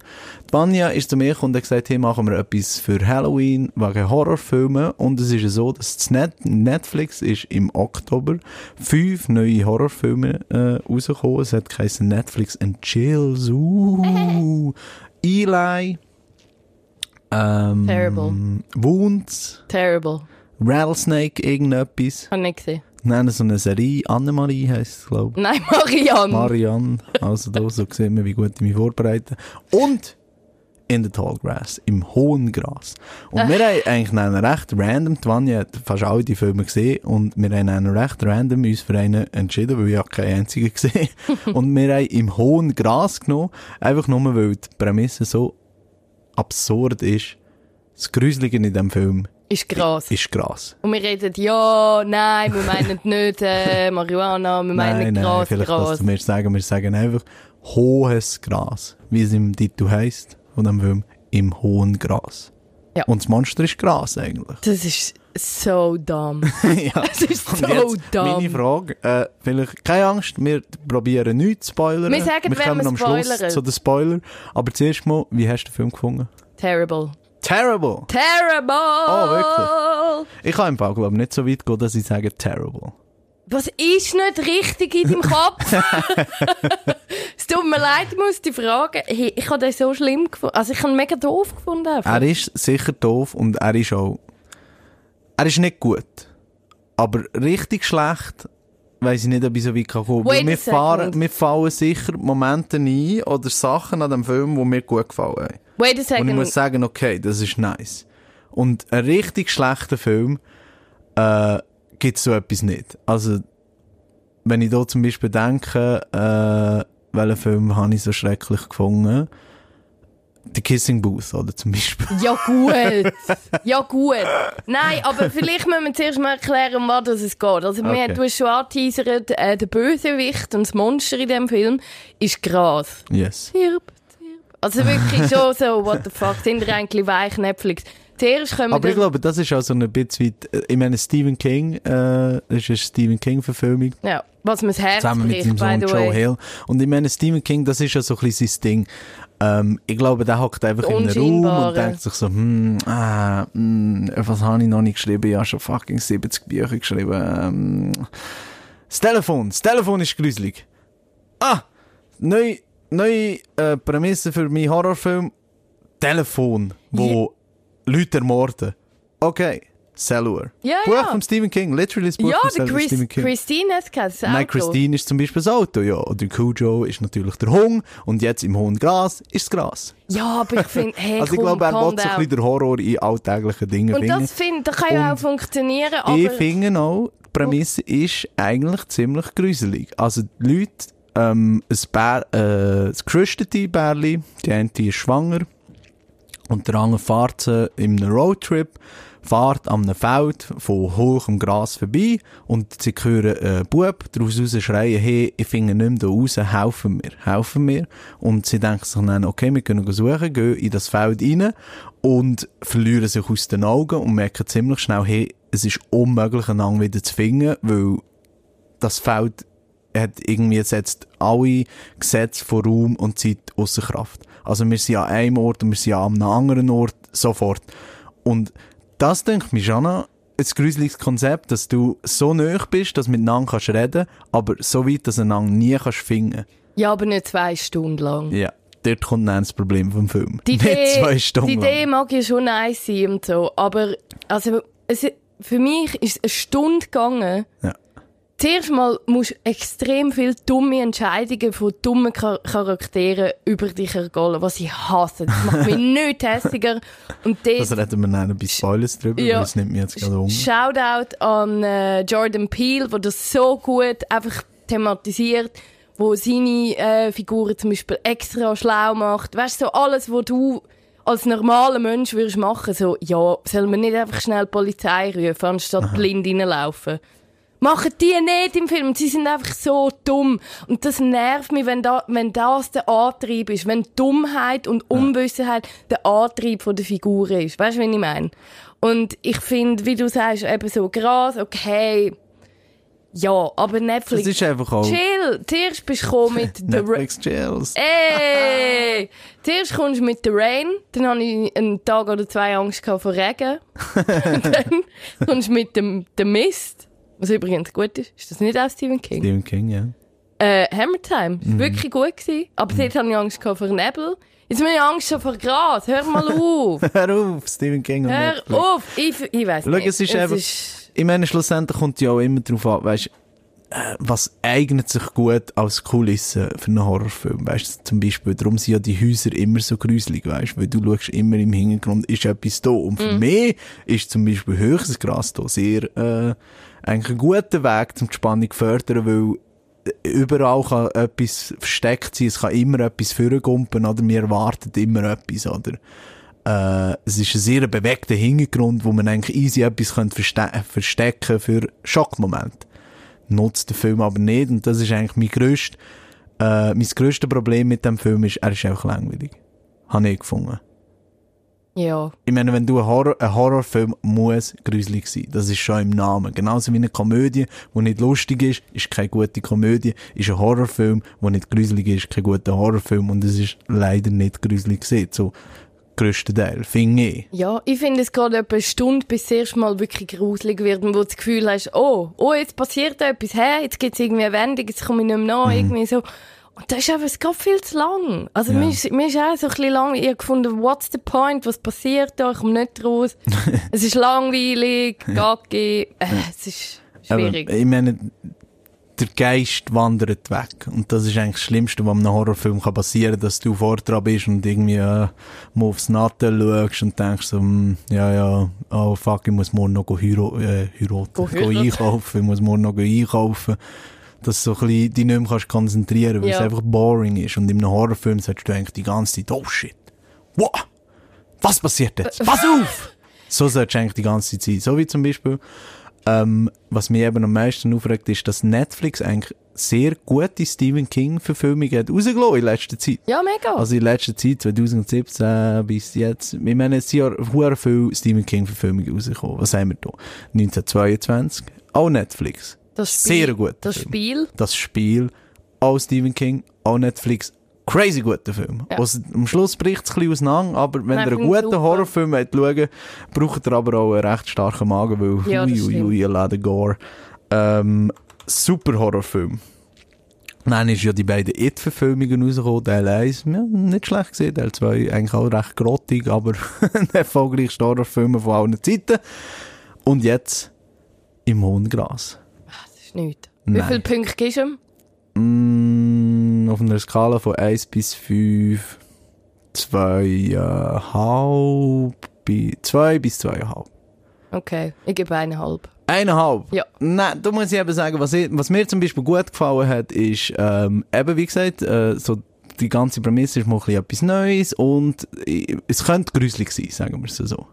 die Vanya ist zu mir gekommen und hat gesagt, hey, machen wir etwas für Halloween wegen Horrorfilmen. Und es ist ja so, dass das Net Netflix ist im Oktober fünf neue Horrorfilme äh, rausgekommen. Es hat geheißen Netflix and Chills. Uh, Eli. Ähm, Terrible. Wounds. Terrible. Rattlesnake, irgendetwas. Hab nicht gesehen. Nein, so eine Serie. Annemarie heisst es, glaube ich. Nein, (laughs) Marianne. Marianne. Also da, so sehen wir, wie gut ich mich vorbereite. Und in the Tall Grass, im hohen Gras. Und wir haben eigentlich einen recht random, Vanya hat fast alle die Filme gesehen und wir haben einen recht random uns für einen entschieden, weil ich habe keinen einzigen (laughs) gesehen. und wir haben im hohen Gras genommen, einfach nur, weil die Prämisse so absurd ist. Das Gruselige in diesem Film Ist krass. ist Gras. Und wir reden, ja, nein, wir meinen (laughs) nicht äh, Marihuana, wir meinen nein, nein, Gras, vielleicht Gras. das wir sagen. Wir sagen einfach hohes Gras, wie es im Titel heisst, von dem Film, im hohen Gras. Ja. Und das Monster ist Gras eigentlich. Das ist so dumm. (laughs) ja. Das ist so jetzt dumm. meine Frage, äh, vielleicht, keine Angst, wir probieren nichts zu spoilern. Wir sagen, wir kommen am Schluss zu den Spoiler. Aber zuerst mal, wie hast du den Film gefunden? Terrible. Terrible! Terrible! Oh, wirklich? Ich kann im Fall, glaube ich, nicht so weit gehen, dass ich sage terrible. Was ist nicht richtig in deinem Kopf? (laughs) es tut mir leid, ich muss dich fragen. Hey, ich habe den so schlimm gefunden. Also, ich habe ihn mega doof gefunden. Einfach. Er ist sicher doof und er ist auch. Er ist nicht gut. Aber richtig schlecht, weiss ich nicht, ob ich so weit kann kommen second. fahren, mir fallen sicher Momente ein oder Sachen an dem Film, die mir gut gefallen haben. Wait a Und ich second. muss sagen, okay, das ist nice. Und einen richtig schlechten Film äh, gibt es so etwas nicht. Also, wenn ich da zum Beispiel denke, äh, welchen Film habe ich so schrecklich gefunden? The Kissing Booth, oder zum Beispiel. Ja, gut. Ja, gut. Nein, aber vielleicht müssen wir zuerst mal erklären, um was es geht. Also, Okay. wir, du hast schon angeteasert, äh, der Bösewicht und das Monster in diesem Film ist Gras. Yes. Zirp, zirp. Also wirklich schon so, what the fuck, sind ihr eigentlich weich Netflix? Zuerst kommen Aber ich glaube, das ist auch so ein bisschen weit, äh, ich meine, Stephen King, äh, das ist eine Stephen King-Verfilmung. Ja, was mir das Herz zusammen mit seinem Sohn Joe. Hill. Und ich meine, Stephen King, das ist ja so ein bisschen sein Ding. Ähm, ich glaube, der hockt einfach in einem Raum und denkt sich so, hm, ah, hm, was habe ich noch nicht geschrieben? Ich habe schon fucking 70 Bücher geschrieben. Ähm, das Telefon, das Telefon ist gruselig. Ah, neue, neue äh, Prämisse für meinen Horrorfilm. Telefon, wo Leute ermorden. Okay, Cellular. Ja, Buch ja. von Stephen King, literally das Buch Ja, von Chris, Stephen King. Christine hat das Nein, Auto. Christine ist zum Beispiel das Auto, ja. Und der Cujo ist natürlich der Hung. Und jetzt im hohen Gras ist das Gras. Ja, aber ich finde, hey, also ich komm, glaube, er will so ein bisschen den Horror in alltäglichen Dingen Und das, find, das kann ja auch funktionieren, aber... Ich finde auch, die Prämisse ist eigentlich ziemlich gruselig. Also die Leute ähm, ein Bär, äh, das gerüstete Bärli, die eine ist schwanger und der andere fährt sie in einem Roadtrip, fährt an einem Feld von hohem Gras vorbei und sie hören einen Bub daraus raus schreien, hey, ich finde nicht mehr da raus, helfen mir, helfen mir. Und sie denken sich dann, okay, wir können suchen, gehen in das Feld rein und verlieren sich aus den Augen und merken ziemlich schnell, hey, es ist unmöglich, einander wieder zu finden, weil das Feld hat irgendwie setzt alle Gesetze von Raum und Zeit außer Kraft. Also wir sind an einem Ort und wir sind an einem anderen Ort sofort. Und das denke ich mir schon noch ein gruseliges Konzept, dass du so nah bist, dass du miteinander kannst reden aber so weit, dass du einander nie kannst finden Ja, aber nicht zwei Stunden lang. Ja, dort kommt dann das Problem vom Film. Die (laughs) Nicht Idee, zwei Stunden die Idee mag ja schon nice sein und so, aber also, es, für mich ist es eine Stunde gegangen. Ja. Zuerst mal musst extrem viele dumme Entscheidungen von dummen Char Charakteren über dich ergehen, was ich hasse. Das macht mich (laughs) nicht hässiger. Und Das dort, reden wir dann bei Spoilers drüber, Ja. es nimmt mich jetzt gerade um. Shoutout an äh, Jordan Peele, der das so gut einfach thematisiert, wo seine äh, Figuren zum Beispiel extra schlau macht. Weißt du, so alles, was du als normaler Mensch würdest machen, so, ja, soll man nicht einfach schnell die Polizei rufen, anstatt blind reinlaufen. Machen die nicht im Film. Sie sind einfach so dumm. Und das nervt mich, wenn, da, wenn das der Antrieb ist. Wenn Dummheit und Unwissenheit der Antrieb von der Figur ist. Weißt du, was ich meine? Und ich finde, wie du sagst, eben so Gras, okay. Ja, aber Netflix. Das ist einfach auch Chill. Zuerst bist du mit (laughs) The Netflix Chills. Ey! Zuerst kommst du mit The Rain, dann hatte ich einen Tag oder zwei Angst vor Regen. Und (laughs) (laughs) dann kommst du mit dem, dem Mist, was übrigens gut ist. Ist das nicht auch Stephen King? Stephen King, ja. Äh, Hammer Time. Mhm. Ist wirklich gut gewesen. Aber dort hatte ich Angst vor Nebel. Jetzt habe ich Angst vor Gras. Hör mal auf. (laughs) Hör auf, Stephen King und Hör Netflix. auf. Ich, ich Schau, nicht. es ist einfach- Ich meine, schlussendlich kommt ja auch immer darauf an, weißt, äh, was eignet sich gut als Kulisse für einen Horrorfilm, weißt du, zum Beispiel, darum sind ja die Häuser immer so gruselig, weißt du, weil du schaust immer im Hintergrund, ist etwas da. Und für mich ist zum Beispiel höchstes Gras da sehr, äh, eigentlich ein guter Weg, um die Spannung zu fördern, weil überall kann etwas versteckt sein, es kann immer etwas vorgumpen, oder wir erwarten immer etwas, oder? Äh, es ist ein sehr bewegter Hintergrund, wo man eigentlich easy etwas könnte verste verstecken für Schockmoment. Nutzt der Film aber nicht, und das ist eigentlich mein grösst, äh, mein grösstes Problem mit dem Film ist, er ist einfach langweilig. Habe ich gefunden. Ja. Ich meine, wenn du ein, Horror, ein Horrorfilm muss gruselig sein. Das ist schon im Namen. Genauso wie eine Komödie, die nicht lustig ist, ist keine gute Komödie. Ist ein Horrorfilm, der nicht gruselig ist, kein guter Horrorfilm. Und es ist leider nicht gruselig gesehen. So, grössten Teil. Finde ich. Ja, ich finde es geht etwa eine Stunde, bis es erst mal wirklich gruselig wird und wo du das Gefühl hast, oh, oh, jetzt passiert etwas, hä, jetzt gibt es irgendwie eine Wendung, jetzt komme ich nicht mehr nach, Mhm. irgendwie so. Und das ist einfach, es geht viel zu lang. Also Ja. mir, ist, mir ist auch so ein bisschen lang, ich habe gefunden, what's the point, was passiert da, ich komme nicht raus. (laughs) es ist langweilig, gacki, äh, es ist schwierig. Aber ich meine, der Geist wandert weg. Und das ist eigentlich das Schlimmste, was einem Horrorfilm kann passieren kann, dass du vor dran bist und irgendwie äh, mal aufs Nattel schaust und denkst so, hm, ja, ja, oh fuck, ich muss morgen noch heiro äh, heiraten, heiraten. einkaufen, ich muss morgen noch einkaufen. Dass du so ein bisschen dich nicht mehr kannst konzentrieren weil Ja. es einfach boring ist. Und in einem Horrorfilm sagst du eigentlich die ganze Zeit, oh shit, wow, was passiert jetzt? Pass auf! So solltest du eigentlich die ganze Zeit sein. So wie zum Beispiel, ähm, was mich eben am meisten aufregt, ist, dass Netflix eigentlich sehr gute Stephen King-Verfilmungen hat rausgelassen in letzter Zeit. ja, mega. Also in letzter Zeit, 2017 bis jetzt, ich meine, es sind ja sehr viele Stephen King-Verfilmungen rausgekommen. Was haben wir da? 1922, auch Netflix. Das Spiel, Sehr gut. Das Spiel, Das Spiel, auch Stephen King, auch Netflix. Crazy guter Film. Ja. Also, am Schluss bricht es ein bisschen auseinander, aber wenn Nein, ihr einen guten super. Horrorfilm wollt schauen braucht ihr aber auch einen recht starken Magen, weil Ja, das ui, ui, stimmt. ui, ihr ladet Gore. Ähm, super Horrorfilm. Dann ist ja die beiden It-Verfilmungen rausgekommen. Teil 1, ja, nicht schlecht gesehen. Teil 2 eigentlich auch recht grottig, aber (laughs) der erfolgreichste Horrorfilm von allen Zeiten. Und jetzt im hohen Gras. Ist nichts. Wie viele Punkte gibst du ihm? Mm, auf einer Skala von 1 bis 5, 2,5 bis 2 bis 2,5. Okay, ich gebe eineinhalb. Eineinhalb? Ja. Nein, da muss ich eben sagen, was, ich, was mir zum Beispiel gut gefallen hat, ist, ähm, eben wie gesagt, äh, so die ganze Prämisse ist mal ein bisschen etwas Neues und äh, es könnte gruselig sein, sagen wir es so.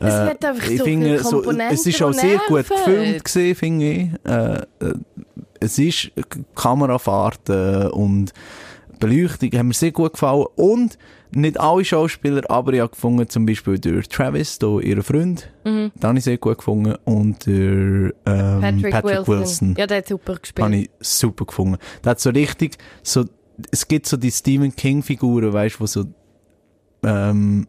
Es Äh, hat einfach so finde, viele so, es ist auch sehr gut gefilmt gesehen, finde ich. Äh, äh, es ist Kamerafahrten und Beleuchtung haben mir sehr gut gefallen und nicht alle Schauspieler, aber ich habe gefunden, zum Beispiel der Travis, da ihr Freund, Mhm. den habe ich sehr gut gefunden und der ähm, Patrick, Patrick, Wilson. Wilson, Ja, der hat super gespielt. habe ich super gefunden. Der hat so richtig, so, es gibt so die Stephen King Figuren, weißt du, wo so, ähm,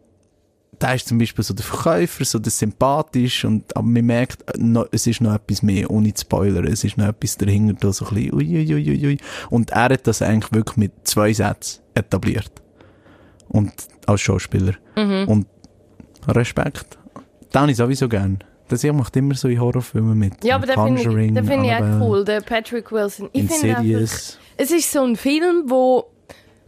da ist zum Beispiel so der Verkäufer, so der sympathisch und, aber man merkt, äh, noch, es ist noch etwas mehr, ohne zu spoilern, es ist noch etwas dahinter, da so ein bisschen, uiuiuiui. Und er hat das eigentlich wirklich mit zwei Sätzen etabliert. Und als Schauspieler. Mhm. Und Respekt. Den habe ich sowieso gern. Das ich macht immer so in Horrorfilmen mit. Ja, aber den finde ich, den finde ich auch cool, der Patrick Wilson. Ich finde es ist so ein Film, wo,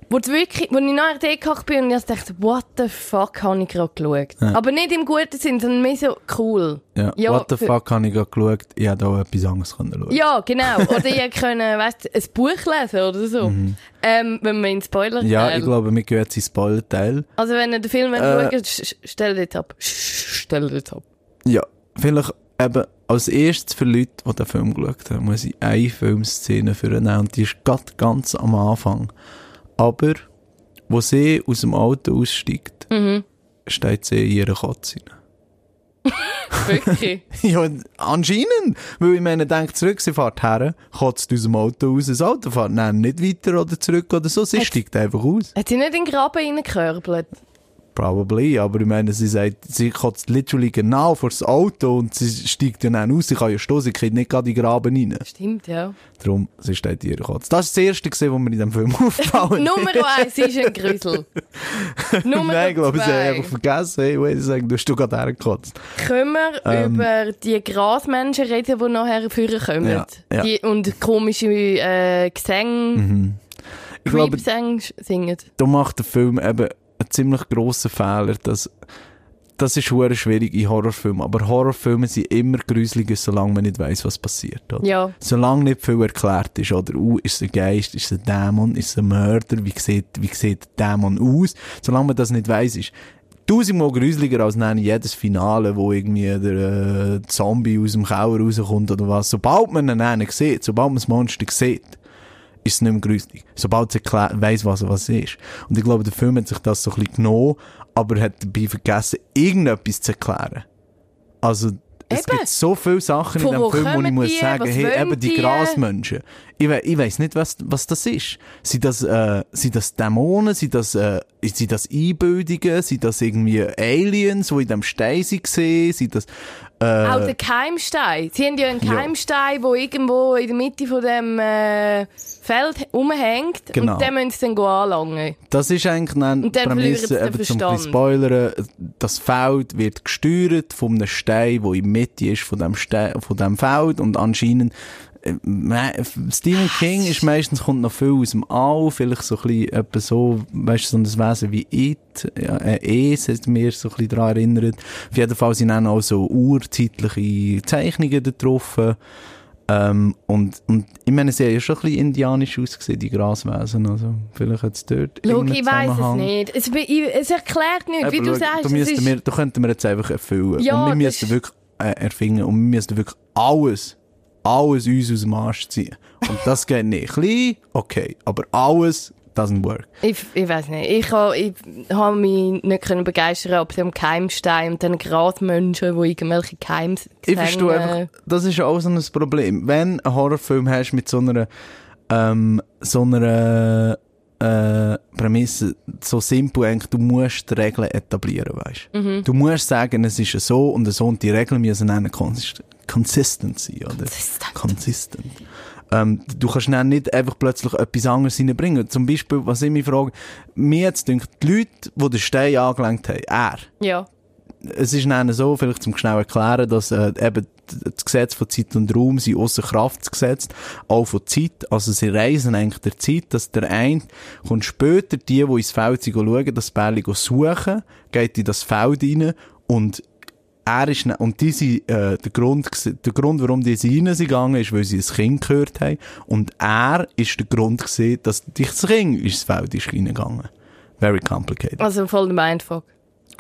wo wirklich, wo ich nachher gekocht bin und ich dachte, what the fuck habe ich gerade geschaut. Ja. Aber nicht im guten Sinn, sondern mehr so cool. Ja. Ja, What the fuck habe ich gerade geschaut? Ich hätte auch etwas anderes können schauen. Ja, genau. Oder ihr könnt, weißt, ein Buch lesen oder so. Ähm, wenn man in Spoiler Mhm. Ja, ich glaube, wir gehen jetzt in Spoiler-Teil. Also wenn ihr den Film Äh. schaut, sch- sch- stellt jetzt ab. Stellt jetzt ab. Ja, vielleicht eben als erstes für Leute, die den Film geschaut haben, muss ich eine Filmszene für nehmen und die ist grad ganz am Anfang. Aber, wo sie aus dem Auto aussteigt, Mhm. steht sie in ihrer Katze rein. (laughs) Wirklich. (laughs) Ja, anscheinend. Weil ich meine, denkt zurück, sie fährt her, kotzt aus dem Auto raus, das Auto fährt dann nicht weiter oder zurück oder so, sie Hat- steigt einfach aus. Hat sie nicht in den Graben reingekörbelt? Probably, aber ich meine, sie sagt, sie kotzt literally genau vor das Auto und sie steigt dann aus, sie kann ja stehen, sie geht nicht gerade in den Graben rein. Stimmt, ja. Darum, sie steht ihrer Katze. Das ist das erste gesehen, was mir in diesem Film (laughs) auffallen. Nummer eins ist ein Grüssel. (laughs) Nummer Nein, ich glaube, sie haben einfach vergessen, hey, wait a second, du hast du gerade hergekotzt. Können wir Ähm. über die Grasmenschen reden, die nachher führen kommen? Ja, ja. Die, und komische äh, Gesänge, glaube, Creep-Gesänge singen. da macht der Film eben einen ziemlich grossen Fehler, dass das ist schwer schwierig in Horrorfilmen, aber Horrorfilme sind immer gruseliger, solange man nicht weiß, was passiert. Oder? Ja. Solange nicht viel erklärt ist, oder, uh, ist es ein Geist, ist es ein Dämon, ist es ein Mörder, wie sieht, wie sieht der Dämon aus? Solange man das nicht weiß, ist tausendmal gruseliger als jedes Finale, wo irgendwie der äh, Zombie aus dem Keller rauskommt oder was. Sobald man dann sieht, sobald man das Monster sieht, ist es nicht mehr gruselig. Sobald erklärt, weiss, was, was ist. Und ich glaube, der Film hat sich das so ein bisschen genommen, aber hat dabei vergessen, irgendetwas zu erklären. Also, es Eben. gibt so viele Sachen Von in dem Film, wo ich muss die? sagen, Was hey, eben die, die? Grasmenschen. Ich, we ich weiss nicht, was, was das ist. Sind das, äh, sind das Dämonen? Sind das, äh, sind das Einbildungen? Sind das irgendwie Aliens, die in dem Stein waren? Sind das, äh, Auch der Keimstein. Sie haben ja einen Ja. Keimstein, der irgendwo in der Mitte von dem äh, Feld rumhängt. Genau. Und den müssen sie dann anlangen. Das ist eigentlich sie den eben zum. Spoilern. Das Feld wird gesteuert von einem Stein, der in der Mitte ist von dem, Stein, von dem Feld und anscheinend Stephen King ist meistens kommt noch viel aus dem All, vielleicht so ein bisschen so, weißt du, so ein Wesen wie It, ja, äh, Es hat mir so ein bisschen daran erinnert. Auf jeden Fall sind dann auch so urzeitliche Zeichnungen da drauf. Ähm, und, und ich meine, sie haben ja schon ein bisschen indianisch ausgesehen, die Graswesen. Also, vielleicht hat es dort. Schau, ich weiss es nicht. Es, es erklärt nicht, wie du schau, sagst. Da, müssten ist, wir, da könnten wir jetzt einfach erfüllen. Ja, und wir müssten wirklich äh, erfinden und wir müssten wirklich alles, alles uns aus dem Arsch ziehen. Und das geht nicht. Klein, okay, aber alles doesn't work. ich, ich weiß nicht. Ich ich ha mich nicht können begeistern ob am Keimstein und den Grasmenschen, die irgendwelche Keims Ich verstehe einfach, das ist auch so ein Problem. Wenn ein Horrorfilm hast mit so einer, ähm, so einer, äh, Prämisse, so simpel eigentlich, du musst die Regeln etablieren, weißt Mhm. du? musst sagen, es ist so und so und die Regeln müssen dann consist consistent sein, oder? Consistent. Consistent. Ähm, du kannst dann nicht einfach plötzlich etwas anderes reinbringen. Zum Beispiel, was ich mich frage, mir jetzt denkt, die Leute, die den Stein angelenkt haben, er, Ja. es ist dann so, vielleicht zum schnell erklären, dass äh, eben das Gesetz von Zeit und Raum sind außer Kraft gesetzt, auch von Zeit, also sie reisen eigentlich der Zeit, dass der eine kommt später, die, die ins Feld schauen, das Bärli suchen, geht in das Feld rein und er ist, ne- und diese, äh, der Grund, der Grund, warum die sie rein sind gegangen, ist, weil sie ein Kind gehört haben. Und er ist der Grund gewesen, dass das Kind ins Feld ist reingegangen. Very complicated. Also voll der Mindfuck.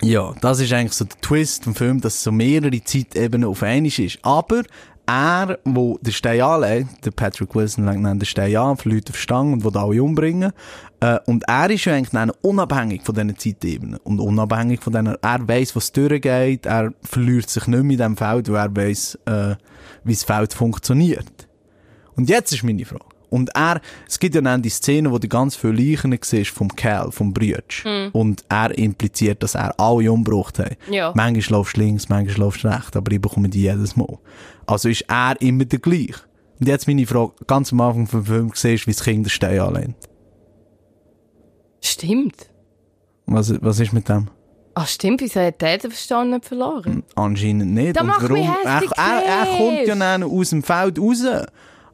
Ja, das ist eigentlich so der Twist vom Film, dass es so mehrere Zeitebenen auf einmal ist. Aber er, wo den Stein anlegt, der Patrick Wilson legt dann den Stein an, verliert auf Stange und will alle umbringen. Äh, und er ist ja eigentlich dann unabhängig von diesen Zeitebenen. Und unabhängig von denen, er weiss, was durchgeht, er verliert sich nicht in diesem Feld, weil er weiss, äh, wie das Feld funktioniert. Und jetzt ist meine Frage. Und er, es gibt ja dann die Szene, wo du ganz viele Leichen siehst vom Cal, vom Brütsch. Und er impliziert, dass er alle umgebracht hat. Ja. Manchmal läufst du links, manchmal läufst du rechts, aber ich bekomme die jedes Mal. Also ist er immer der gleich. Und jetzt meine Frage, ganz am Anfang vom Film siehst du, wie das Kind den Stein anlehnt. Stimmt. Was, was ist mit dem? Ach stimmt, wieso hat der den Verstand nicht verloren? Anscheinend nicht. Da Und macht mich er, er, er kommt ja dann aus dem Feld raus.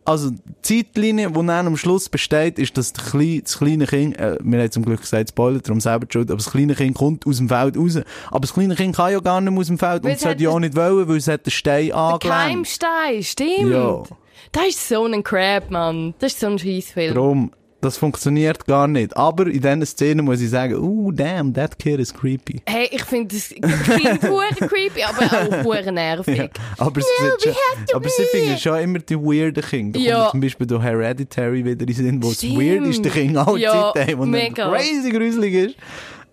Also, die Zeitlinie, die dann am Schluss besteht, ist, dass das kleine, Kind, äh, wir haben zum Glück gesagt, Spoiler, darum selber schuld, aber das kleine Kind kommt aus dem Feld raus. Aber das kleine Kind kann ja gar nicht mehr aus dem Feld Weil und es hat ja auch nicht wollen, weil es hat den Stein Der angelenkt. Keimstein, stimmt. Ja. Das ist so ein Crap, Mann. Das ist so ein Scheissfilm. Darum, das funktioniert gar nicht. Aber in diesen Szenen muss ich sagen, oh, damn, that kid is creepy. Hey, ich finde das Kind (laughs) creepy, aber auch hure nervig. Ja, aber sie, schon, aber sie finden schon immer die weirden Kinder. Da Ja. kommt zum Beispiel durch Hereditary wieder in Sinn, wo das Stimmt. weirdeste Kind aller Ja, Zeiten haben, und crazy gruselig ist.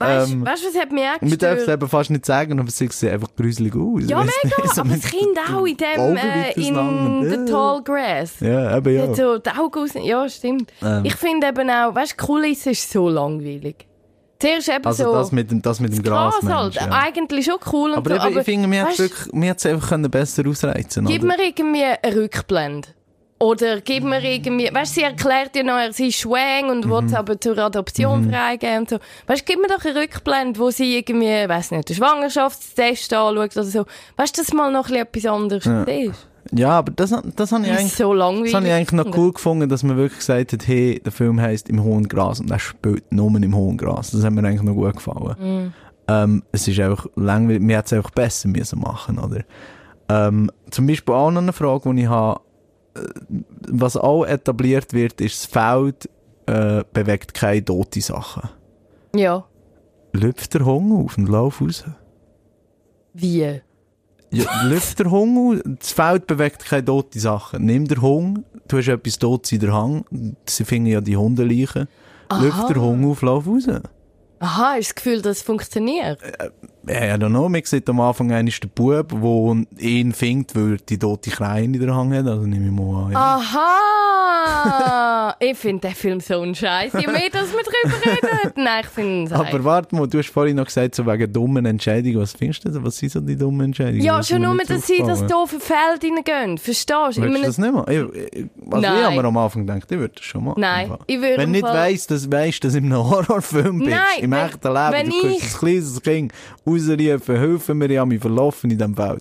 Weißt du, Ähm, weißt, was hat mich auch Wir dürfen es gestört? eben fast nicht sagen, aber sie sehen einfach gruselig aus. Ja, mega, so (laughs) aber das Kind auch in dem, äh, in. The Tall Grass. Ja, eben ja. So die Augen aus... Ja, stimmt. Ähm. Ich finde eben auch, weißt du, Kulisse ist so langweilig. Zuerst eben Also so... das mit dem, das mit dem Gras, Gras halt. Ja. Eigentlich schon cool und Aber, so, eben, aber ich finde, hat weißt, es einfach können besser ausreizen Gib oder? mir irgendwie eine Rückblende. Oder gib mir irgendwie, weißt du, sie erklärt ja noch, sie ist schwang und Mhm. will aber zur Adoption freigeben und so. Weißt du, gib mir doch eine Rückblende, wo sie irgendwie, weiß nicht, den Schwangerschaftstest anschaut oder so. Weißt du, dass mal noch ein bisschen etwas anderes ist? Ja, aber das, das habe ich eigentlich so. Das habe ich eigentlich noch cool gefunden, dass man wirklich gesagt hat, hey, der Film heisst «Im hohen Gras» und er spielt nur im hohen Gras. Das hat mir eigentlich noch gut gefallen. Mhm. Ähm, es ist einfach langweilig, mir hätte es einfach besser müssen machen, oder? Ähm, zum Beispiel auch noch eine Frage, die ich habe, was auch etabliert wird, ist, das Feld äh, bewegt keine tote Sachen. Ja. Lüpft der Hunger auf und lauf raus. Wie? Ja, lüpft der Hunger auf, das Feld bewegt keine tote Sachen. Nimm der Hunger, du hast etwas Totes in der Hand, sie finden ja die Hundeleichen. Lüpft der Hunger auf, lauf raus. Aha, hast du das Gefühl, dass es funktioniert? Ja, I don't know, man sieht am Anfang einer ist der Bub, der ihn findet, weil die tote Kleine in der Hand hat, also nehme ich mal an. Ja. Aha! Ich finde den Film so ein Scheiß. Je mehr, dass wir drüber reden. Nein, ich finde Aber warte mal, du hast vorhin noch gesagt, so wegen dummen Entscheidungen. Was findest du denn? Was sind so die dummen Entscheidungen? Ja, schon nur, dass sie das doofe Feld reingehen. Verstehst du? Du Ich meine, das nicht mal? Ich, ich, also Nein. ich habe mir am Anfang gedacht, ich würde das schon mal. Nein, ich würde Wenn nicht weiss, dass weißt, dass du in einem Horrorfilm bist, Nein, im wenn- echten Leben, wenn du kannst ich- ein kleines Kind rausrufen, helfen mir, ich habe mich verlaufen in diesem Feld.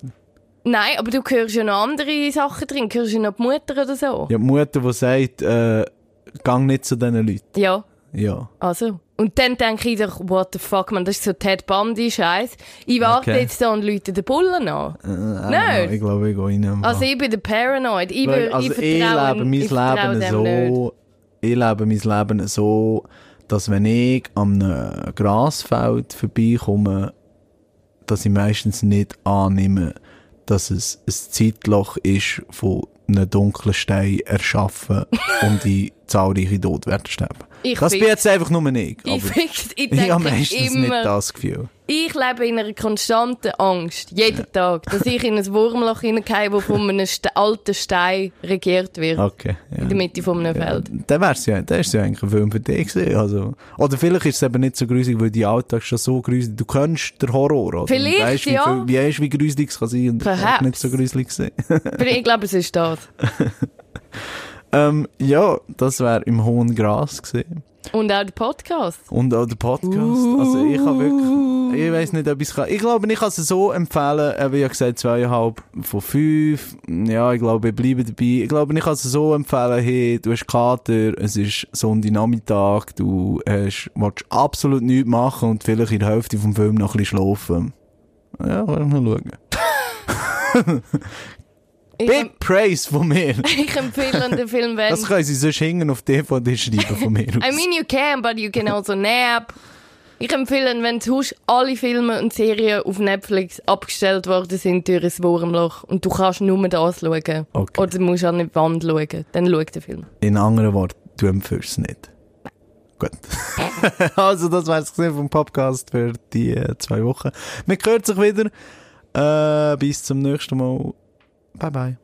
Nein, aber du hörst ja noch andere Sachen drin. Hörst du noch die Mutter oder so? Ja, die Mutter, die sagt, äh, gang nicht zu diesen Leuten. Ja. Ja. Also. Und dann denke ich doch, what the fuck, man, das ist so Ted Bundy-Scheiß. Ich warte Okay. jetzt da und Leute den Bullen an. Äh, Nein. Ich glaube, ich gehe rein. Also ich bin der Paranoid. Ich, will, also ich ich, lebe mein ich Leben so, ich lebe mein Leben so, dass wenn ich am einem Grasfeld vorbeikomme, dass ich meistens nicht annehme, dass es ein Zeitloch ist von einem dunklen Stein erschaffen und die zahlreiche Tote werden sterben. Ich das bin jetzt einfach nur ich. Ich, fix, ich ich habe denke meistens immer, nicht das Gefühl. ich lebe in einer konstanten Angst, jeden Tag, dass ich in ein Wurmloch hineingehe, das von einem Ste alten Stein regiert wird. Okay. Ja. In der Mitte von einem Ja, Feld. dann wär's ja, ist ja eigentlich ein Film für dich gewesen, also. Oder vielleicht ist es eben nicht so gruselig, weil die Alltag schon so gruselig, du kennst den Horror, oder? Vielleicht, weisst, wie, ja. Wie weisst, wie gruselig es kann sein und Perhaps. nicht so gruselig. Aber ich glaube, es ist das. (laughs) ähm, ja, das wäre im hohen Gras gewesen. Und auch der Podcast. Und auch der Podcast. Also ich habe wirklich, ich weiß nicht, ob ich es kann. Ich glaube, ich kann es so empfehlen, eben, wie gesagt, zweieinhalb von fünf. Ja, ich glaube, ich bleibe dabei. Ich glaube, ich kann es so empfehlen, hey, du hast Kater, es ist Sonntagnachmittag, du hast, willst absolut nichts machen und vielleicht in der Hälfte vom Film noch ein bisschen schlafen. Ja, ich noch schauen. (laughs) Ich, Big Praise von mir. (laughs) ich empfehle den Film, wenn... Das können sie sonst hinten auf DVD schreiben von mir aus. I mean, you can, but you can also nap. Ich empfehle, wenn du hast, alle Filme und Serien auf Netflix abgestellt worden sind durch ein Wurmloch und du kannst nur das schauen. Okay. Oder du musst an die Wand schauen. Dann schau den Film. In anderen Worten, du empfiehlst es nicht. Gut. (laughs) also, das war es vom Podcast für die äh, zwei Wochen. Wir hören sich wieder. Äh, bis zum nächsten Mal. Bye bye.